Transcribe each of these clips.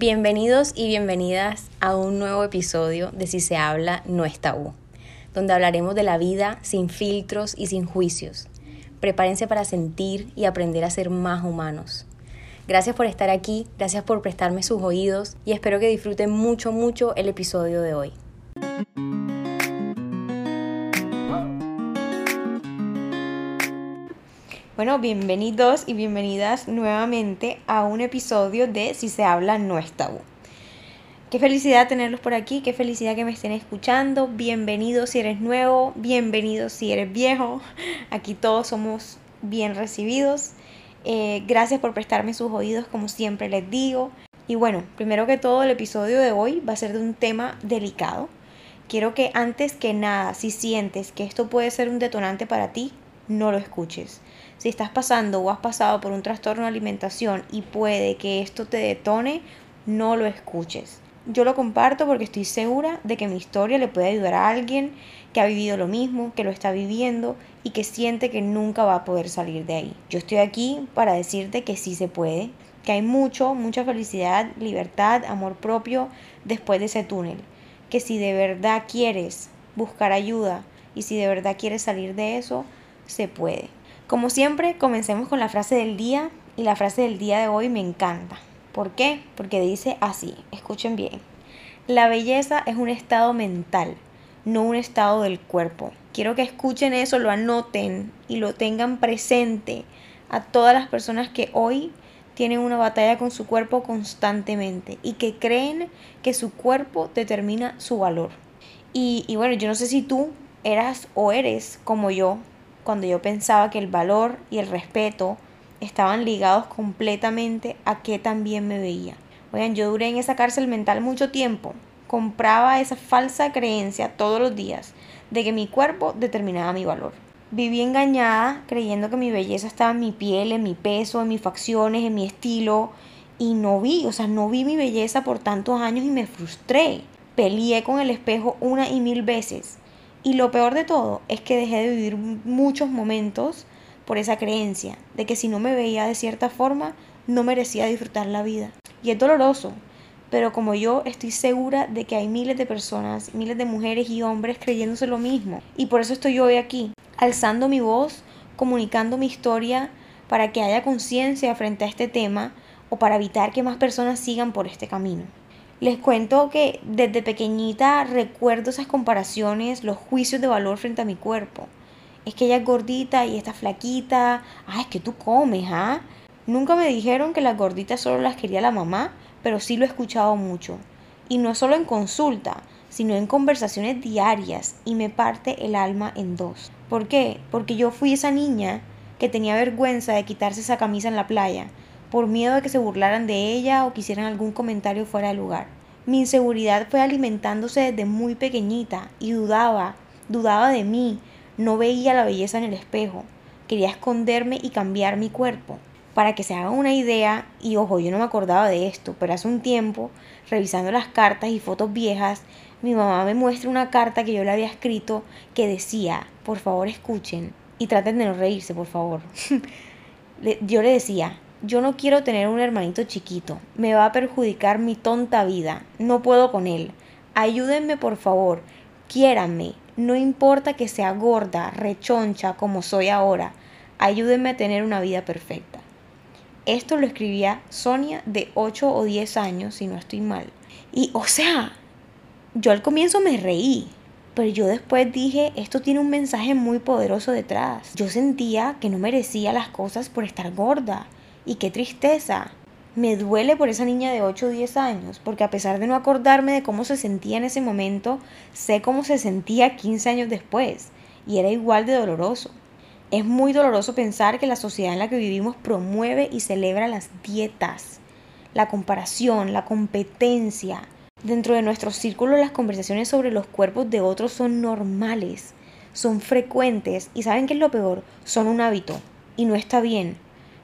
Bienvenidos y bienvenidas a un nuevo episodio de Si se habla no es tabú, donde hablaremos de la vida sin filtros y sin juicios. Prepárense para sentir y aprender a ser más humanos. Gracias por estar aquí, gracias por prestarme sus oídos y espero que disfruten mucho, mucho el episodio de hoy. Bueno, bienvenidos y bienvenidas nuevamente a un episodio de Si se habla no es tabú. Qué felicidad tenerlos por aquí, qué felicidad que me estén escuchando. Bienvenidos si eres nuevo, bienvenidos si eres viejo. Aquí todos somos bien recibidos. Eh, gracias por prestarme sus oídos como siempre les digo. Y bueno, primero que todo el episodio de hoy va a ser de un tema delicado. Quiero que antes que nada, si sientes que esto puede ser un detonante para ti, no lo escuches si estás pasando o has pasado por un trastorno de alimentación y puede que esto te detone, no lo escuches. Yo lo comparto porque estoy segura de que mi historia le puede ayudar a alguien que ha vivido lo mismo, que lo está viviendo y que siente que nunca va a poder salir de ahí. Yo estoy aquí para decirte que sí se puede, que hay mucho, mucha felicidad, libertad, amor propio después de ese túnel. Que si de verdad quieres buscar ayuda y si de verdad quieres salir de eso, se puede. Como siempre, comencemos con la frase del día y la frase del día de hoy me encanta. ¿Por qué? Porque dice así, escuchen bien. La belleza es un estado mental, no un estado del cuerpo. Quiero que escuchen eso, lo anoten y lo tengan presente a todas las personas que hoy tienen una batalla con su cuerpo constantemente y que creen que su cuerpo determina su valor. Y, y bueno, yo no sé si tú eras o eres como yo, cuando yo pensaba que el valor y el respeto estaban ligados completamente a qué también me veía. Oigan, yo duré en esa cárcel mental mucho tiempo. Compraba esa falsa creencia todos los días de que mi cuerpo determinaba mi valor. Viví engañada creyendo que mi belleza estaba en mi piel, en mi peso, en mis facciones, en mi estilo. Y no vi, o sea, no vi mi belleza por tantos años y me frustré. Peleé con el espejo una y mil veces y lo peor de todo es que dejé de vivir muchos momentos por esa creencia de que si no me veía de cierta forma, no merecía disfrutar la vida. Y es doloroso, pero como yo estoy segura de que hay miles de personas, miles de mujeres y hombres creyéndose lo mismo. Y por eso estoy hoy aquí, alzando mi voz, comunicando mi historia para que haya conciencia frente a este tema o para evitar que más personas sigan por este camino. Les cuento que desde pequeñita recuerdo esas comparaciones, los juicios de valor frente a mi cuerpo. Es que ella es gordita y está flaquita. Ah, es que tú comes, ¿ah? Nunca me dijeron que las gorditas solo las quería la mamá, pero sí lo he escuchado mucho. Y no solo en consulta, sino en conversaciones diarias y me parte el alma en dos. ¿Por qué? Porque yo fui esa niña que tenía vergüenza de quitarse esa camisa en la playa por miedo de que se burlaran de ella o quisieran algún comentario fuera de lugar. Mi inseguridad fue alimentándose desde muy pequeñita y dudaba, dudaba de mí, no veía la belleza en el espejo, quería esconderme y cambiar mi cuerpo. Para que se hagan una idea, y ojo, yo no me acordaba de esto, pero hace un tiempo, revisando las cartas y fotos viejas, mi mamá me muestra una carta que yo le había escrito que decía, por favor escuchen y traten de no reírse, por favor. yo le decía, yo no quiero tener un hermanito chiquito. Me va a perjudicar mi tonta vida. No puedo con él. Ayúdenme por favor. Quiéranme. No importa que sea gorda, rechoncha como soy ahora. Ayúdenme a tener una vida perfecta. Esto lo escribía Sonia de 8 o 10 años, si no estoy mal. Y, o sea, yo al comienzo me reí, pero yo después dije, esto tiene un mensaje muy poderoso detrás. Yo sentía que no merecía las cosas por estar gorda y qué tristeza. Me duele por esa niña de 8 o 10 años, porque a pesar de no acordarme de cómo se sentía en ese momento, sé cómo se sentía 15 años después, y era igual de doloroso. Es muy doloroso pensar que la sociedad en la que vivimos promueve y celebra las dietas, la comparación, la competencia. Dentro de nuestros círculos las conversaciones sobre los cuerpos de otros son normales, son frecuentes y saben qué es lo peor, son un hábito y no está bien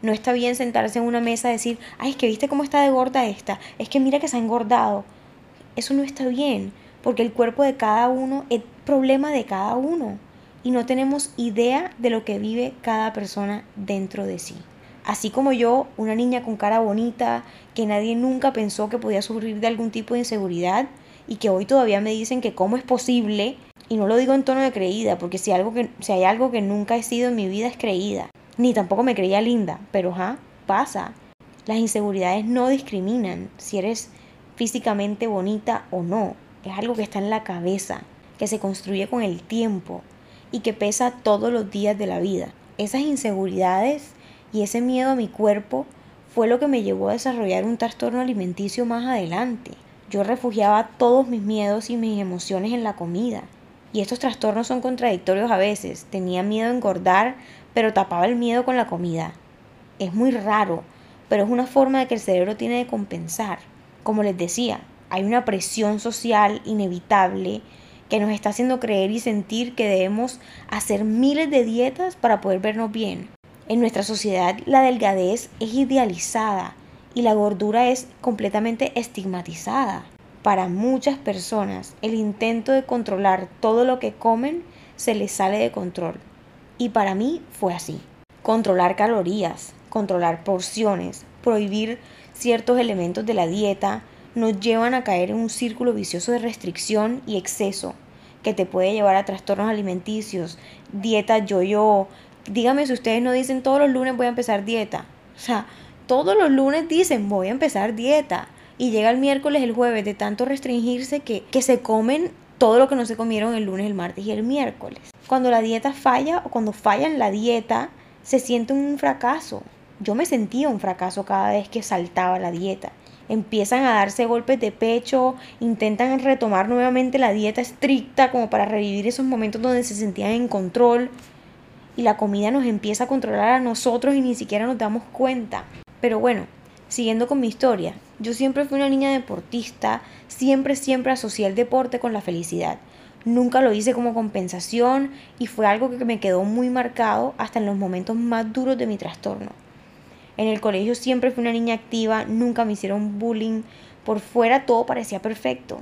no está bien sentarse en una mesa y decir, ay, es que viste cómo está de gorda esta, es que mira que se ha engordado. Eso no está bien, porque el cuerpo de cada uno es problema de cada uno y no tenemos idea de lo que vive cada persona dentro de sí. Así como yo, una niña con cara bonita, que nadie nunca pensó que podía sufrir de algún tipo de inseguridad y que hoy todavía me dicen que cómo es posible, y no lo digo en tono de creída, porque si, algo que, si hay algo que nunca he sido en mi vida es creída, ni tampoco me creía linda, pero ja, pasa. Las inseguridades no discriminan si eres físicamente bonita o no, es algo que está en la cabeza, que se construye con el tiempo y que pesa todos los días de la vida. Esas inseguridades y ese miedo a mi cuerpo fue lo que me llevó a desarrollar un trastorno alimenticio más adelante. Yo refugiaba todos mis miedos y mis emociones en la comida. Y estos trastornos son contradictorios a veces. Tenía miedo a engordar, pero tapaba el miedo con la comida. Es muy raro, pero es una forma de que el cerebro tiene de compensar. Como les decía, hay una presión social inevitable que nos está haciendo creer y sentir que debemos hacer miles de dietas para poder vernos bien. En nuestra sociedad la delgadez es idealizada y la gordura es completamente estigmatizada. Para muchas personas el intento de controlar todo lo que comen se les sale de control. Y para mí fue así. Controlar calorías, controlar porciones, prohibir ciertos elementos de la dieta, nos llevan a caer en un círculo vicioso de restricción y exceso que te puede llevar a trastornos alimenticios, dieta yo-yo. Dígame si ustedes no dicen todos los lunes voy a empezar dieta. O sea, todos los lunes dicen voy a empezar dieta. Y llega el miércoles, el jueves, de tanto restringirse que, que se comen todo lo que no se comieron el lunes, el martes y el miércoles. Cuando la dieta falla o cuando falla en la dieta, se siente un fracaso. Yo me sentía un fracaso cada vez que saltaba la dieta empiezan a darse golpes de pecho, intentan retomar nuevamente la dieta estricta como para revivir esos momentos donde se sentían en control y la comida nos empieza a controlar a nosotros y ni siquiera nos damos cuenta. Pero bueno, siguiendo con mi historia, yo siempre fui una niña deportista, siempre, siempre asocié el deporte con la felicidad. Nunca lo hice como compensación y fue algo que me quedó muy marcado hasta en los momentos más duros de mi trastorno. En el colegio siempre fui una niña activa, nunca me hicieron bullying. Por fuera todo parecía perfecto.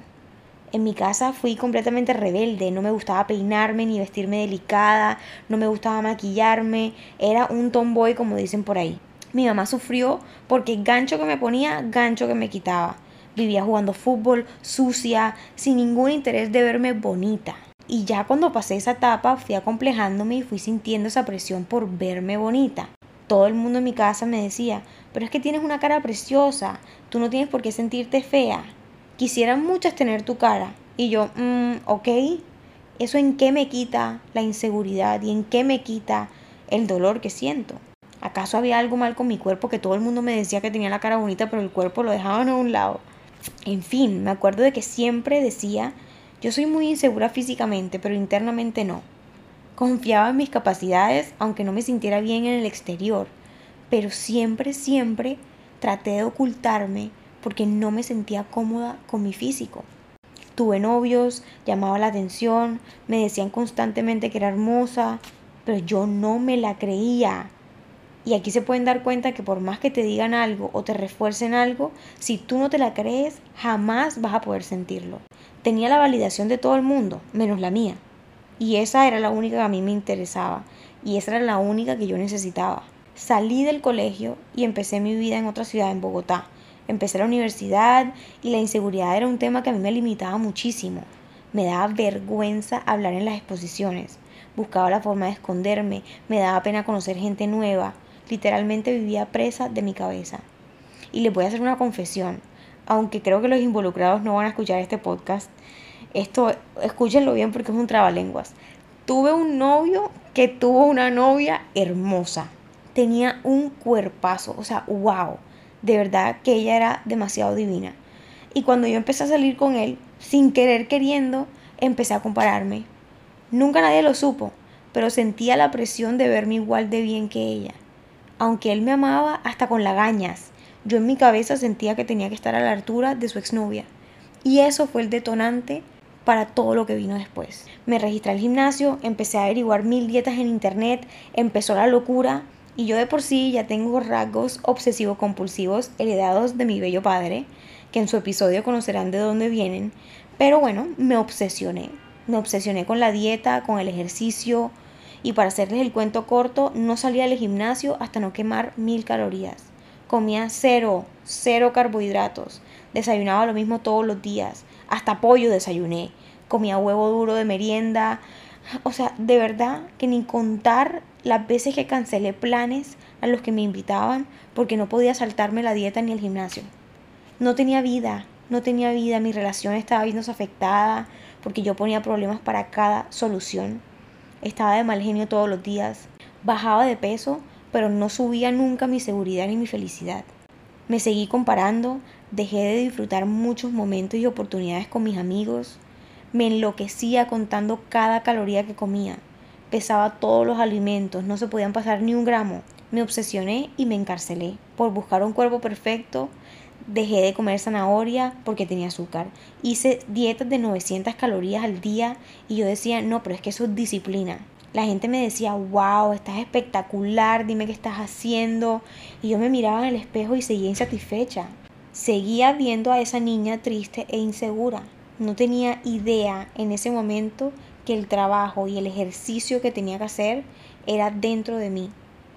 En mi casa fui completamente rebelde, no me gustaba peinarme ni vestirme delicada, no me gustaba maquillarme, era un tomboy como dicen por ahí. Mi mamá sufrió porque gancho que me ponía, gancho que me quitaba. Vivía jugando fútbol, sucia, sin ningún interés de verme bonita. Y ya cuando pasé esa etapa fui acomplejándome y fui sintiendo esa presión por verme bonita todo el mundo en mi casa me decía, pero es que tienes una cara preciosa, tú no tienes por qué sentirte fea. Quisieran muchas tener tu cara. Y yo, mmm, ok, ¿eso en qué me quita la inseguridad y en qué me quita el dolor que siento? ¿Acaso había algo mal con mi cuerpo que todo el mundo me decía que tenía la cara bonita, pero el cuerpo lo dejaban a un lado? En fin, me acuerdo de que siempre decía, yo soy muy insegura físicamente, pero internamente no. Confiaba en mis capacidades aunque no me sintiera bien en el exterior, pero siempre, siempre traté de ocultarme porque no me sentía cómoda con mi físico. Tuve novios, llamaba la atención, me decían constantemente que era hermosa, pero yo no me la creía. Y aquí se pueden dar cuenta que por más que te digan algo o te refuercen algo, si tú no te la crees, jamás vas a poder sentirlo. Tenía la validación de todo el mundo, menos la mía. Y esa era la única que a mí me interesaba. Y esa era la única que yo necesitaba. Salí del colegio y empecé mi vida en otra ciudad, en Bogotá. Empecé la universidad y la inseguridad era un tema que a mí me limitaba muchísimo. Me daba vergüenza hablar en las exposiciones. Buscaba la forma de esconderme. Me daba pena conocer gente nueva. Literalmente vivía presa de mi cabeza. Y les voy a hacer una confesión. Aunque creo que los involucrados no van a escuchar este podcast, esto, escúchenlo bien porque es un trabalenguas. Tuve un novio que tuvo una novia hermosa. Tenía un cuerpazo, o sea, wow. De verdad que ella era demasiado divina. Y cuando yo empecé a salir con él, sin querer queriendo, empecé a compararme. Nunca nadie lo supo, pero sentía la presión de verme igual de bien que ella. Aunque él me amaba hasta con lagañas, yo en mi cabeza sentía que tenía que estar a la altura de su exnovia. Y eso fue el detonante para todo lo que vino después. Me registré al gimnasio, empecé a averiguar mil dietas en internet, empezó la locura y yo de por sí ya tengo rasgos obsesivos compulsivos heredados de mi bello padre, que en su episodio conocerán de dónde vienen, pero bueno, me obsesioné. Me obsesioné con la dieta, con el ejercicio Y para hacerles el cuento corto, no salía del gimnasio hasta no quemar mil calorías. Comía cero, cero carbohidratos. Desayunaba lo mismo todos los días. Hasta pollo desayuné. Comía huevo duro de merienda. O sea, de verdad que ni contar las veces que cancelé planes a los que me invitaban porque no podía saltarme la dieta ni el gimnasio. No tenía vida, no tenía vida, mi relación estaba viéndose afectada porque yo ponía problemas para cada solución. Estaba de mal genio todos los días, bajaba de peso, pero no subía nunca mi seguridad ni mi felicidad. Me seguí comparando, dejé de disfrutar muchos momentos y oportunidades con mis amigos, me enloquecía contando cada caloría que comía, pesaba todos los alimentos, no se podían pasar ni un gramo. Me obsesioné y me encarcelé por buscar un cuerpo perfecto Dejé de comer zanahoria porque tenía azúcar. Hice dietas de 900 calorías al día y yo decía, no, pero es que eso es disciplina. La gente me decía, wow, estás espectacular, dime qué estás haciendo. Y yo me miraba en el espejo y seguía insatisfecha. Seguía viendo a esa niña triste e insegura. No tenía idea en ese momento que el trabajo y el ejercicio que tenía que hacer era dentro de mí.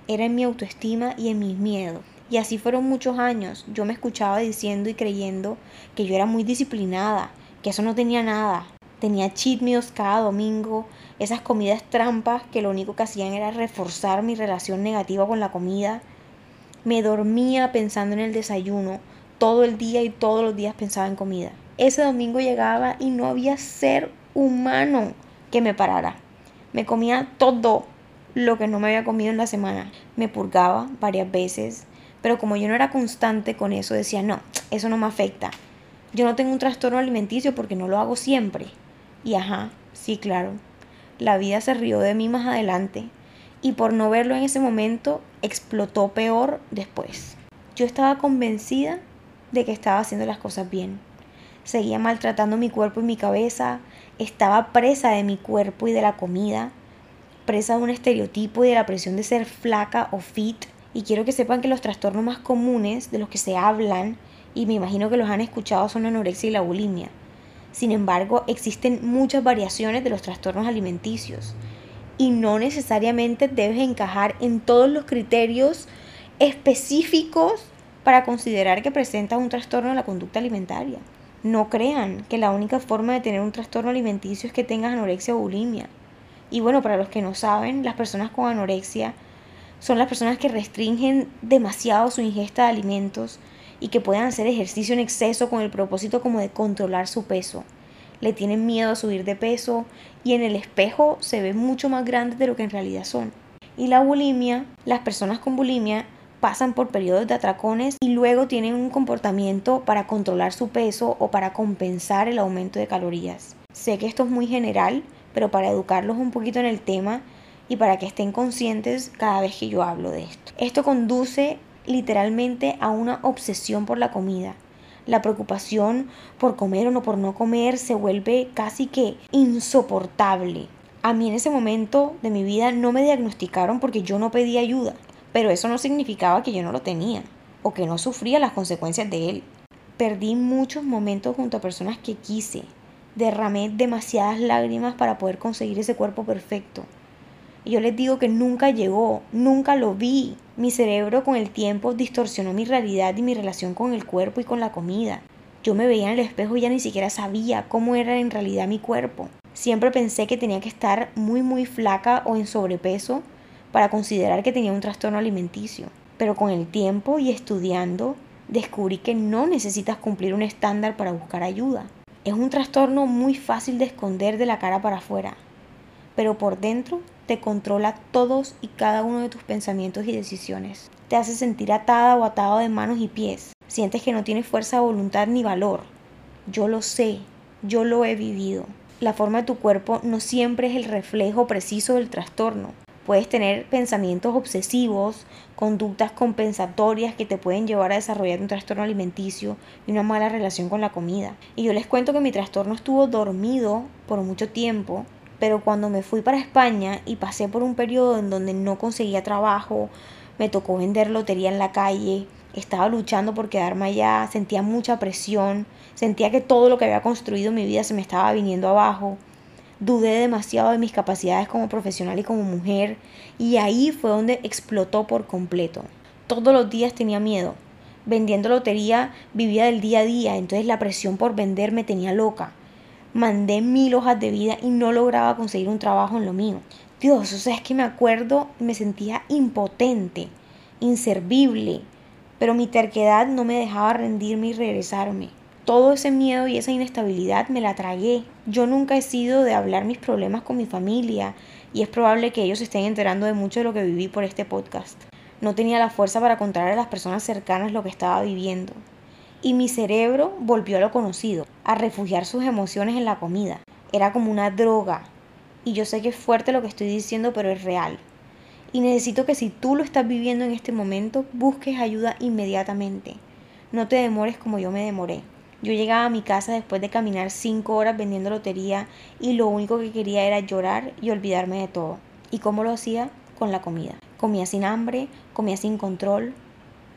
Era en mi autoestima y en mis miedos. Y así fueron muchos años. Yo me escuchaba diciendo y creyendo que yo era muy disciplinada, que eso no tenía nada. Tenía cheat meals cada domingo, esas comidas trampas que lo único que hacían era reforzar mi relación negativa con la comida. Me dormía pensando en el desayuno, todo el día y todos los días pensaba en comida. Ese domingo llegaba y no había ser humano que me parara. Me comía todo lo que no me había comido en la semana. Me purgaba varias veces, pero como yo no era constante con eso, decía, no, eso no me afecta. Yo no tengo un trastorno alimenticio porque no lo hago siempre. Y ajá, sí, claro. La vida se rió de mí más adelante y por no verlo en ese momento explotó peor después. Yo estaba convencida de que estaba haciendo las cosas bien. Seguía maltratando mi cuerpo y mi cabeza, estaba presa de mi cuerpo y de la comida, presa de un estereotipo y de la presión de ser flaca o fit y quiero que sepan que los trastornos más comunes de los que se hablan, y me imagino que los han escuchado, son la anorexia y la bulimia. Sin embargo, existen muchas variaciones de los trastornos alimenticios y no necesariamente debes encajar en todos los criterios específicos para considerar que presenta un trastorno de la conducta alimentaria. No crean que la única forma de tener un trastorno alimenticio es que tengas anorexia o bulimia. Y bueno, para los que no saben, las personas con anorexia son las personas que restringen demasiado su ingesta de alimentos y que pueden hacer ejercicio en exceso con el propósito como de controlar su peso. Le tienen miedo a subir de peso y en el espejo se ven mucho más grandes de lo que en realidad son. Y la bulimia, las personas con bulimia pasan por periodos de atracones y luego tienen un comportamiento para controlar su peso o para compensar el aumento de calorías. Sé que esto es muy general, pero para educarlos un poquito en el tema, y para que estén conscientes cada vez que yo hablo de esto. Esto conduce literalmente a una obsesión por la comida. La preocupación por comer o no por no comer se vuelve casi que insoportable. A mí en ese momento de mi vida no me diagnosticaron porque yo no pedí ayuda, pero eso no significaba que yo no lo tenía o que no sufría las consecuencias de él. Perdí muchos momentos junto a personas que quise. Derramé demasiadas lágrimas para poder conseguir ese cuerpo perfecto. Y yo les digo que nunca llegó, nunca lo vi. Mi cerebro con el tiempo distorsionó mi realidad y mi relación con el cuerpo y con la comida. Yo me veía en el espejo y ya ni siquiera sabía cómo era en realidad mi cuerpo. Siempre pensé que tenía que estar muy muy flaca o en sobrepeso para considerar que tenía un trastorno alimenticio. Pero con el tiempo y estudiando, descubrí que no necesitas cumplir un estándar para buscar ayuda. Es un trastorno muy fácil de esconder de la cara para afuera, pero por dentro te controla todos y cada uno de tus pensamientos y decisiones. Te hace sentir atada o atado de manos y pies. Sientes que no tienes fuerza, voluntad ni valor. Yo lo sé, yo lo he vivido. La forma de tu cuerpo no siempre es el reflejo preciso del trastorno. Puedes tener pensamientos obsesivos, conductas compensatorias que te pueden llevar a desarrollar un trastorno alimenticio y una mala relación con la comida. Y yo les cuento que mi trastorno estuvo dormido por mucho tiempo pero cuando me fui para España y pasé por un periodo en donde no conseguía trabajo, me tocó vender lotería en la calle, estaba luchando por quedarme allá, sentía mucha presión, sentía que todo lo que había construido mi vida se me estaba viniendo abajo. dudé demasiado de mis capacidades como profesional y como mujer y ahí fue donde explotó por completo. Todos los días tenía miedo. Vendiendo lotería vivía del día a día, entonces la presión por vender me tenía loca. Mandé mil hojas de vida y no lograba conseguir un trabajo en lo mío. Dios, o sea, es que me acuerdo, me sentía impotente, inservible, pero mi terquedad no me dejaba rendirme y regresarme todo ese miedo y esa inestabilidad me la tragué. Yo nunca he sido de hablar mis problemas con mi familia y es probable que ellos estén enterando de mucho de lo que viví por este podcast. No tenía la fuerza para contar a las personas cercanas lo que estaba viviendo. Y mi cerebro volvió a lo conocido, a refugiar sus emociones en la comida. Era como una droga. Y yo sé que es fuerte lo que estoy diciendo, pero es real. Y necesito que si tú lo estás viviendo en este momento, busques ayuda inmediatamente. No te demores como yo me demoré. Yo llegaba a mi casa después de caminar cinco horas vendiendo lotería y lo único que quería era llorar y olvidarme de todo. ¿Y cómo lo hacía? Con la comida. Comía sin hambre, comía sin control.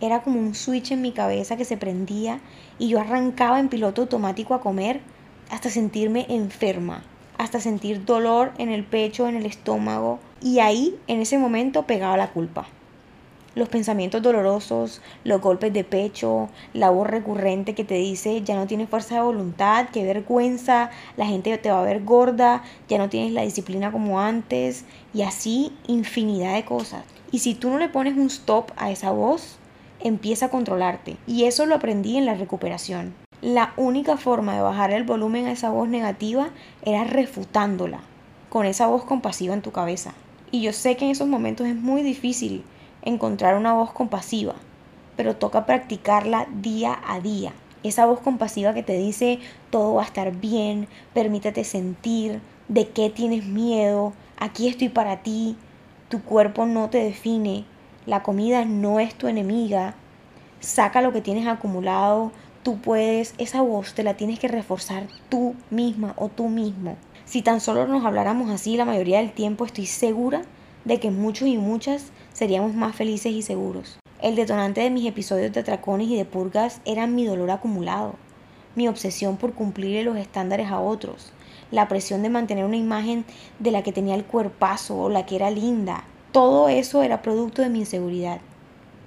Era como un switch en mi cabeza que se prendía y yo arrancaba en piloto automático a comer hasta sentirme enferma, hasta sentir dolor en el pecho, en el estómago y ahí en ese momento pegaba la culpa los pensamientos dolorosos, los golpes de pecho, la voz recurrente que te dice ya no tienes fuerza de voluntad, qué vergüenza, la gente te va a ver gorda, ya no tienes la disciplina como antes y así infinidad de cosas. Y si tú no le pones un stop a esa voz, empieza a controlarte. Y eso lo aprendí en la recuperación. La única forma de bajar el volumen a esa voz negativa era refutándola, con esa voz compasiva en tu cabeza. Y yo sé que en esos momentos es muy difícil encontrar una voz compasiva, pero toca practicarla día a día. Esa voz compasiva que te dice todo va a estar bien, permítete sentir, de qué tienes miedo, aquí estoy para ti, tu cuerpo no te define, la comida no es tu enemiga, saca lo que tienes acumulado, tú puedes, esa voz te la tienes que reforzar tú misma o tú mismo. Si tan solo nos habláramos así la mayoría del tiempo, estoy segura de que muchos y muchas seríamos más felices y seguros. El detonante de mis episodios de atracones y de purgas era mi dolor acumulado, mi obsesión por cumplirle los estándares a otros, la presión de mantener una imagen de la que tenía el cuerpazo o la que era linda. Todo eso era producto de mi inseguridad,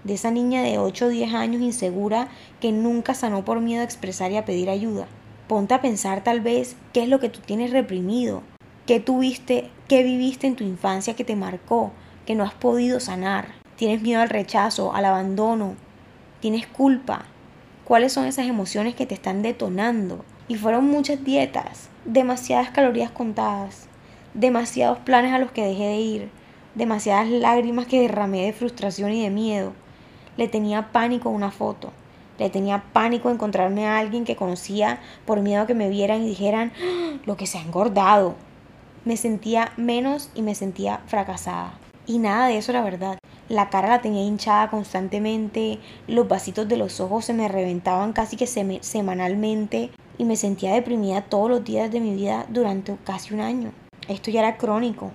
de esa niña de 8 o 10 años insegura que nunca sanó por miedo a expresar y a pedir ayuda. Ponte a pensar tal vez qué es lo que tú tienes reprimido, qué tuviste, qué viviste en tu infancia que te marcó, que no has podido sanar. Tienes miedo al rechazo, al abandono. Tienes culpa. ¿Cuáles son esas emociones que te están detonando? Y fueron muchas dietas, demasiadas calorías contadas, demasiados planes a los que dejé de ir, demasiadas lágrimas que derramé de frustración y de miedo. Le tenía pánico una foto. Le tenía pánico encontrarme a alguien que conocía por miedo que me vieran y dijeran ¡Ah! lo que se ha engordado. Me sentía menos y me sentía fracasada. Y nada de eso era verdad. La cara la tenía hinchada constantemente, los vasitos de los ojos se me reventaban casi que semanalmente y me sentía deprimida todos los días de mi vida durante casi un año. Esto ya era crónico,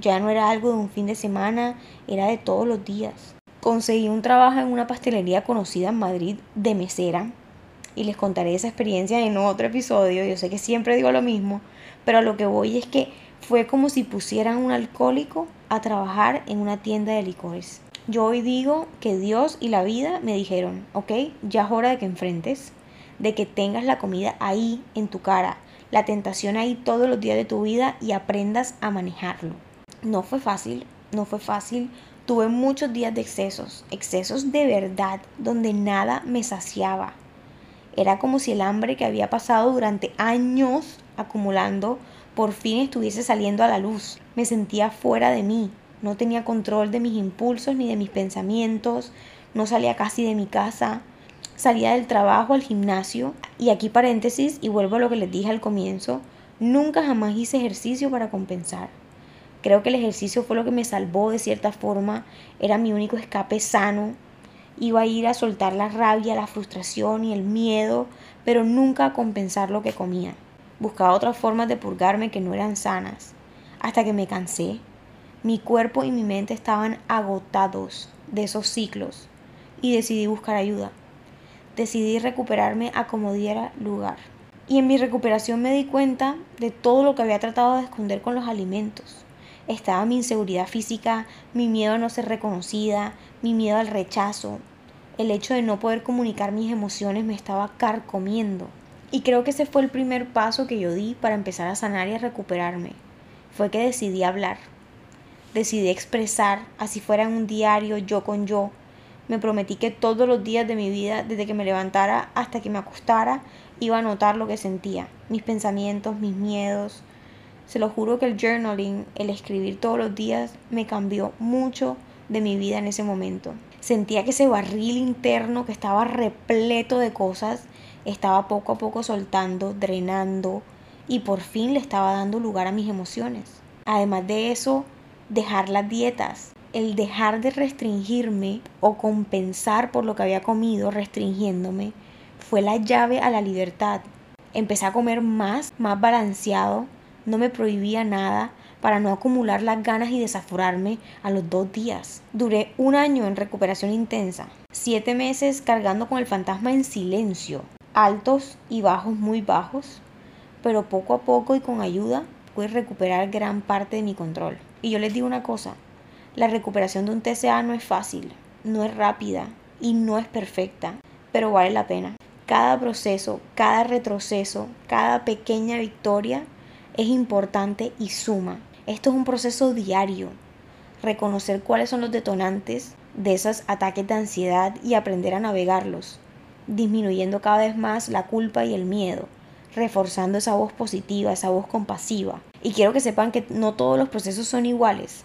ya no era algo de un fin de semana, era de todos los días. Conseguí un trabajo en una pastelería conocida en Madrid de mesera y les contaré esa experiencia en otro episodio. Yo sé que siempre digo lo mismo, pero a lo que voy es que fue como si pusieran un alcohólico a trabajar en una tienda de licores. Yo hoy digo que Dios y la vida me dijeron, ok, ya es hora de que enfrentes, de que tengas la comida ahí en tu cara, la tentación ahí todos los días de tu vida y aprendas a manejarlo. No fue fácil, no fue fácil. Tuve muchos días de excesos, excesos de verdad, donde nada me saciaba. Era como si el hambre que había pasado durante años acumulando por fin estuviese saliendo a la luz. Me sentía fuera de mí, no tenía control de mis impulsos ni de mis pensamientos, no salía casi de mi casa, salía del trabajo al gimnasio y aquí paréntesis y vuelvo a lo que les dije al comienzo, nunca jamás hice ejercicio para compensar. Creo que el ejercicio fue lo que me salvó de cierta forma, era mi único escape sano. Iba a ir a soltar la rabia, la frustración y el miedo, pero nunca a compensar lo que comía. Buscaba otras formas de purgarme que no eran sanas, hasta que me cansé. Mi cuerpo y mi mente estaban agotados de esos ciclos y decidí buscar ayuda. Decidí recuperarme a como diera lugar. Y en mi recuperación me di cuenta de todo lo que había tratado de esconder con los alimentos. Estaba mi inseguridad física, mi miedo a no ser reconocida, mi miedo al rechazo. El hecho de no poder comunicar mis emociones me estaba carcomiendo. Y creo que ese fue el primer paso que yo di para empezar a sanar y a recuperarme. Fue que decidí hablar. Decidí expresar, así fuera en un diario, yo con yo. Me prometí que todos los días de mi vida, desde que me levantara hasta que me acostara, iba a notar lo que sentía, mis pensamientos, mis miedos. Se lo juro que el journaling, el escribir todos los días, me cambió mucho de mi vida en ese momento. Sentía que ese barril interno que estaba repleto de cosas, estaba poco a poco soltando, drenando y por fin le estaba dando lugar a mis emociones. Además de eso, dejar las dietas, el dejar de restringirme o compensar por lo que había comido restringiéndome, fue la llave a la libertad. Empecé a comer más, más balanceado, no me prohibía nada para no acumular las ganas y desaforarme a los dos días. Duré un año en recuperación intensa, siete meses cargando con el fantasma en silencio, altos y bajos muy bajos, pero poco a poco y con ayuda pude recuperar gran parte de mi control. Y yo les digo una cosa, la recuperación de un TCA no es fácil, no es rápida y no es perfecta, pero vale la pena. Cada proceso, cada retroceso, cada pequeña victoria es importante y suma. Esto es un proceso diario. Reconocer cuáles son los detonantes de esos ataques de ansiedad y aprender a navegarlos, disminuyendo cada vez más la culpa y el miedo, reforzando esa voz positiva, esa voz compasiva. Y quiero que sepan que no todos los procesos son iguales.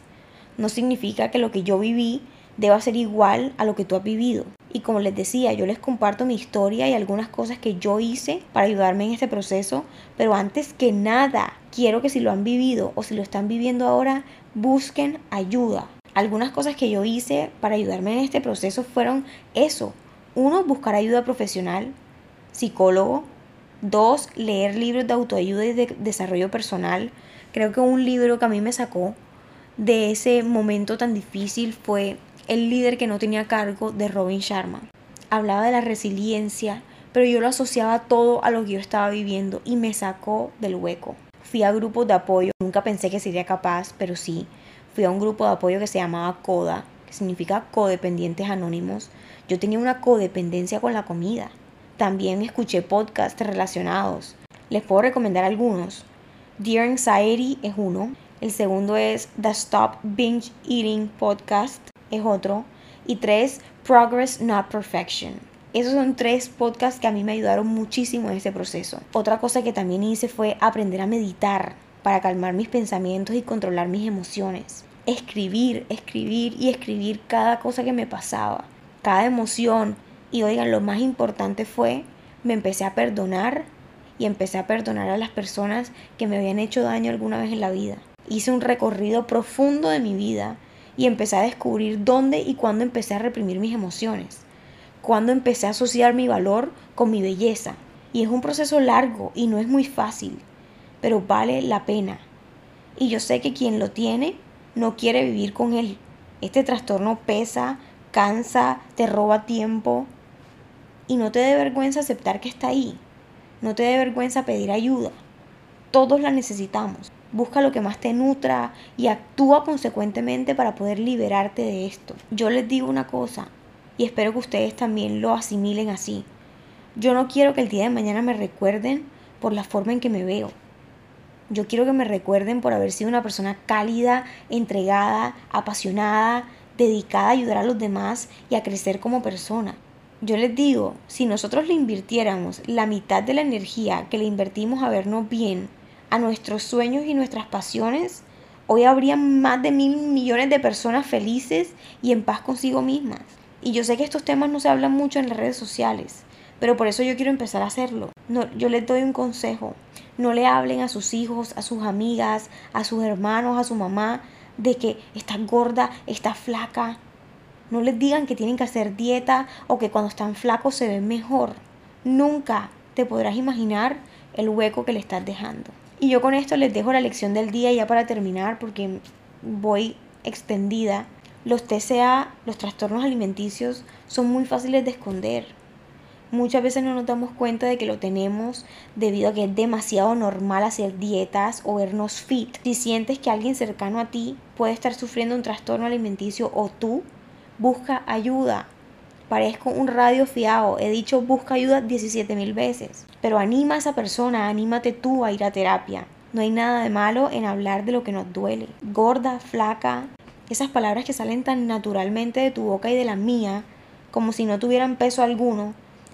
No significa que lo que yo viví deba ser igual a lo que tú has vivido. Y como les decía, yo les comparto mi historia y algunas cosas que yo hice para ayudarme en este proceso, pero antes que nada, quiero que si lo han vivido o si lo están viviendo ahora, busquen ayuda. Algunas cosas que yo hice para ayudarme en este proceso fueron eso. Uno, buscar ayuda profesional, psicólogo. Dos, leer libros de autoayuda y de desarrollo personal. Creo que un libro que a mí me sacó de ese momento tan difícil fue el líder que no tenía cargo de Robin Sharma. Hablaba de la resiliencia, pero yo lo asociaba todo a lo que yo estaba viviendo y me sacó del hueco. Fui a grupos de apoyo, nunca pensé que sería capaz, pero sí. Fui a un grupo de apoyo que se llamaba CODA, que significa Codependientes Anónimos. Yo tenía una codependencia con la comida. También escuché podcasts relacionados. Les puedo recomendar algunos. Dear Anxiety es uno. El segundo es The Stop Binge Eating Podcast es otro. Y tres, Progress Not Perfection. Esos son tres podcasts que a mí me ayudaron muchísimo en ese proceso. Otra cosa que también hice fue aprender a meditar para calmar mis pensamientos y controlar mis emociones. Escribir, escribir y escribir cada cosa que me pasaba, cada emoción. Y oigan, lo más importante fue, me empecé a perdonar y empecé a perdonar a las personas que me habían hecho daño alguna vez en la vida. Hice un recorrido profundo de mi vida y empecé a descubrir dónde y cuándo empecé a reprimir mis emociones, cuándo empecé a asociar mi valor con mi belleza. Y es un proceso largo y no es muy fácil, pero vale la pena. Y yo sé que quien lo tiene no quiere vivir con él. Este trastorno pesa, cansa, te roba tiempo y no te dé vergüenza aceptar que está ahí. No te dé vergüenza pedir ayuda. Todos la necesitamos. Busca lo que más te nutra y actúa consecuentemente para poder liberarte de esto. Yo les digo una cosa y espero que ustedes también lo asimilen así. Yo no quiero que el día de mañana me recuerden por la forma en que me veo. Yo quiero que me recuerden por haber sido una persona cálida, entregada, apasionada, dedicada a ayudar a los demás y a crecer como persona. Yo les digo, si nosotros le invirtiéramos la mitad de la energía que le invertimos a vernos bien a nuestros sueños y nuestras pasiones, hoy habría más de mil millones de personas felices y en paz consigo mismas. Y yo sé que estos temas no se hablan mucho en las redes sociales, pero por eso yo quiero empezar a hacerlo. No, yo les doy un consejo. No le hablen a sus hijos, a sus amigas, a sus hermanos, a su mamá de que estás gorda, estás flaca. No les digan que tienen que hacer dieta o que cuando están flacos se ven mejor. Nunca te podrás imaginar el hueco que le estás dejando. Y yo con esto les dejo la lección del día ya para terminar porque voy extendida. Los TCA, los trastornos alimenticios, son muy fáciles de esconder. Muchas veces no nos damos cuenta de que lo tenemos debido a que es demasiado normal hacer dietas o vernos fit. Si sientes que alguien cercano a ti puede estar sufriendo un trastorno alimenticio o tú, busca ayuda. Parezco un radio fiado. He dicho busca ayuda 17 mil veces. Pero anima a esa persona, anímate tú a ir a terapia. No hay nada de malo en hablar de lo que nos duele. Gorda, flaca, esas palabras que salen tan naturalmente de tu boca y de la mía, como si no tuvieran peso alguno,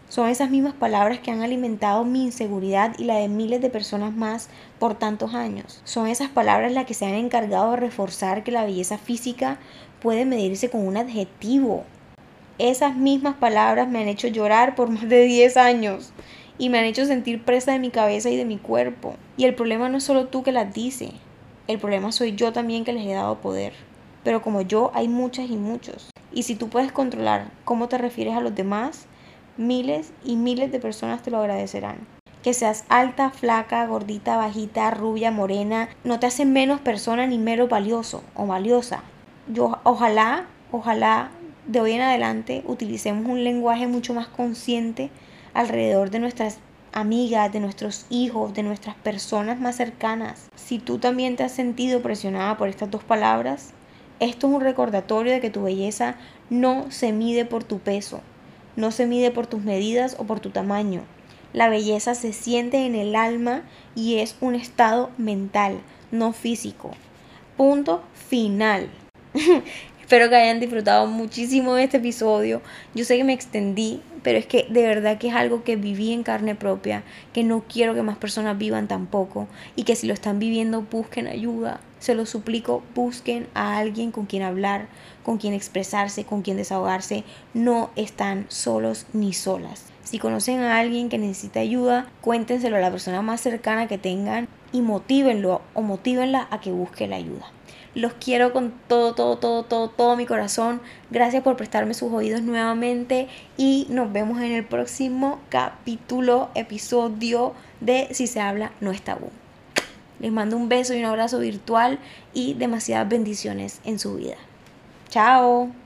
son esas mismas palabras que han alimentado mi inseguridad y la de miles de personas más por tantos años. Son esas palabras las que se han encargado de reforzar que la belleza física puede medirse con un adjetivo. Esas mismas palabras me han hecho llorar por más de 10 años y me han hecho sentir presa de mi cabeza y de mi cuerpo. Y el problema no es solo tú que las dice, el problema soy yo también que les he dado poder. Pero como yo hay muchas y muchos. Y si tú puedes controlar cómo te refieres a los demás, miles y miles de personas te lo agradecerán. Que seas alta, flaca, gordita, bajita, rubia, morena, no te hace menos persona ni menos valioso o valiosa. Yo ojalá, ojalá de hoy en adelante utilicemos un lenguaje mucho más consciente alrededor de nuestras amigas, de nuestros hijos, de nuestras personas más cercanas. Si tú también te has sentido presionada por estas dos palabras, esto es un recordatorio de que tu belleza no se mide por tu peso, no se mide por tus medidas o por tu tamaño. La belleza se siente en el alma y es un estado mental, no físico. Punto final. Espero que hayan disfrutado muchísimo de este episodio. Yo sé que me extendí, pero es que de verdad que es algo que viví en carne propia, que no quiero que más personas vivan tampoco y que si lo están viviendo busquen ayuda. Se lo suplico, busquen a alguien con quien hablar, con quien expresarse, con quien desahogarse. No están solos ni solas. Si conocen a alguien que necesita ayuda, cuéntenselo a la persona más cercana que tengan y motívenlo o motívenla a que busque la ayuda. Los quiero con todo, todo, todo, todo, todo mi corazón. Gracias por prestarme sus oídos nuevamente y nos vemos en el próximo capítulo, episodio de Si se habla, no es tabú. Les mando un beso y un abrazo virtual y demasiadas bendiciones en su vida. Chao.